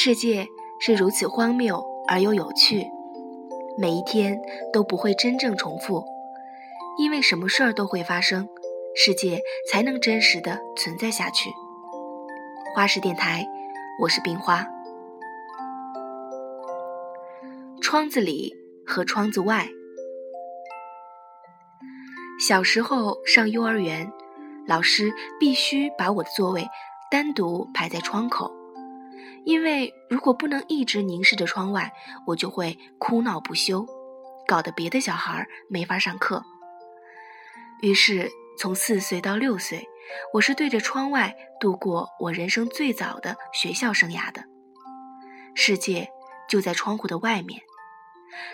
世界是如此荒谬而又有趣，每一天都不会真正重复，因为什么事儿都会发生，世界才能真实的存在下去。花式电台，我是冰花。窗子里和窗子外。小时候上幼儿园，老师必须把我的座位单独排在窗口。因为如果不能一直凝视着窗外，我就会哭闹不休，搞得别的小孩没法上课。于是，从四岁到六岁，我是对着窗外度过我人生最早的学校生涯的。世界就在窗户的外面，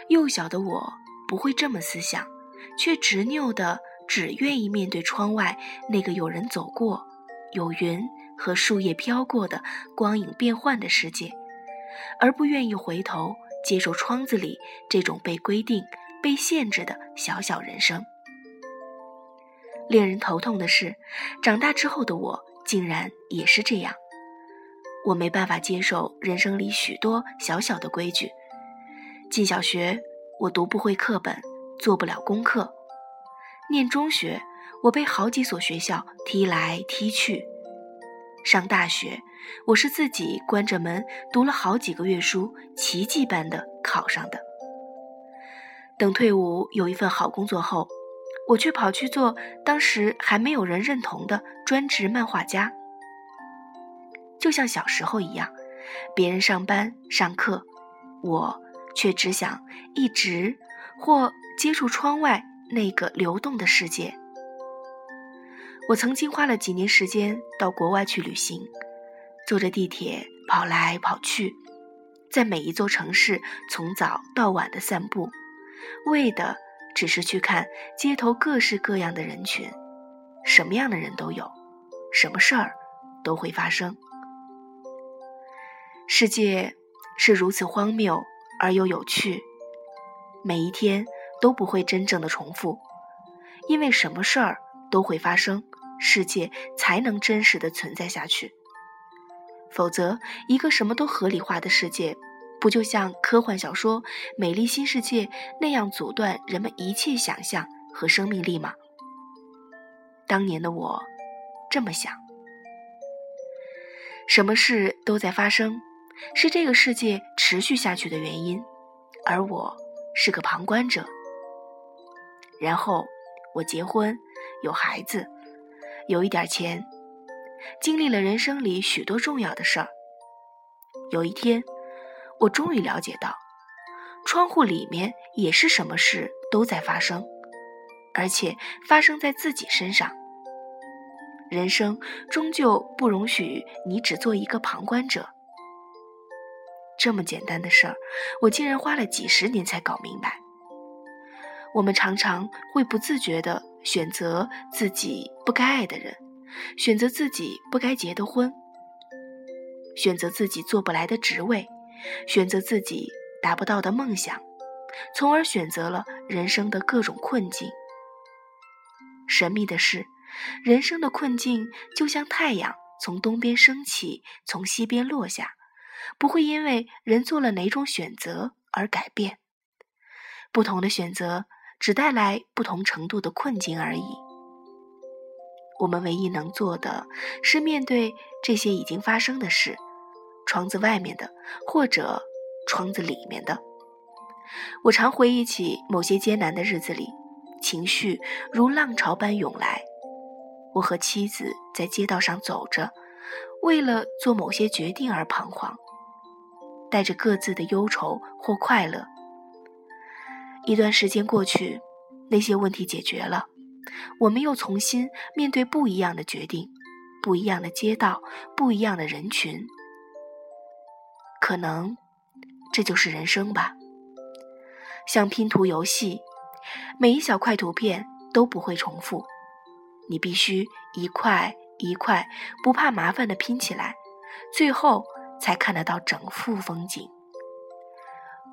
幼小的我不会这么思想，却执拗的只愿意面对窗外那个有人走过，有云。和树叶飘过的光影变幻的世界，而不愿意回头接受窗子里这种被规定、被限制的小小人生。令人头痛的是，长大之后的我竟然也是这样。我没办法接受人生里许多小小的规矩。进小学，我读不会课本，做不了功课；念中学，我被好几所学校踢来踢去。上大学，我是自己关着门读了好几个月书，奇迹般的考上的。等退伍有一份好工作后，我却跑去做当时还没有人认同的专职漫画家。就像小时候一样，别人上班上课，我却只想一直或接触窗外那个流动的世界。我曾经花了几年时间到国外去旅行，坐着地铁跑来跑去，在每一座城市从早到晚的散步，为的只是去看街头各式各样的人群，什么样的人都有，什么事儿都会发生。世界是如此荒谬而又有趣，每一天都不会真正的重复，因为什么事儿都会发生。世界才能真实的存在下去，否则，一个什么都合理化的世界，不就像科幻小说《美丽新世界》那样阻断人们一切想象和生命力吗？当年的我这么想。什么事都在发生，是这个世界持续下去的原因，而我是个旁观者。然后，我结婚，有孩子。有一点钱，经历了人生里许多重要的事儿。有一天，我终于了解到，窗户里面也是什么事都在发生，而且发生在自己身上。人生终究不容许你只做一个旁观者。这么简单的事儿，我竟然花了几十年才搞明白。我们常常会不自觉地选择自己不该爱的人，选择自己不该结的婚，选择自己做不来的职位，选择自己达不到的梦想，从而选择了人生的各种困境。神秘的是，人生的困境就像太阳从东边升起，从西边落下，不会因为人做了哪种选择而改变。不同的选择。只带来不同程度的困境而已。我们唯一能做的是面对这些已经发生的事，窗子外面的，或者窗子里面的。我常回忆起某些艰难的日子里，情绪如浪潮般涌来。我和妻子在街道上走着，为了做某些决定而彷徨，带着各自的忧愁或快乐。一段时间过去，那些问题解决了，我们又重新面对不一样的决定，不一样的街道，不一样的人群。可能这就是人生吧，像拼图游戏，每一小块图片都不会重复，你必须一块一块不怕麻烦的拼起来，最后才看得到整幅风景。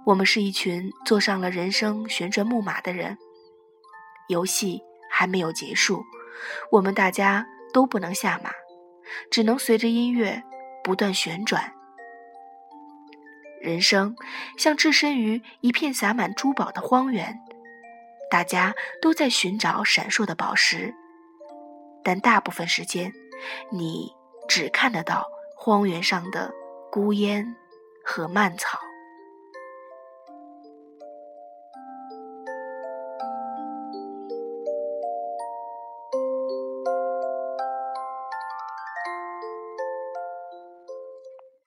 我们是一群坐上了人生旋转木马的人，游戏还没有结束，我们大家都不能下马，只能随着音乐不断旋转。人生像置身于一片洒满珠宝的荒原，大家都在寻找闪烁的宝石，但大部分时间，你只看得到荒原上的孤烟和蔓草。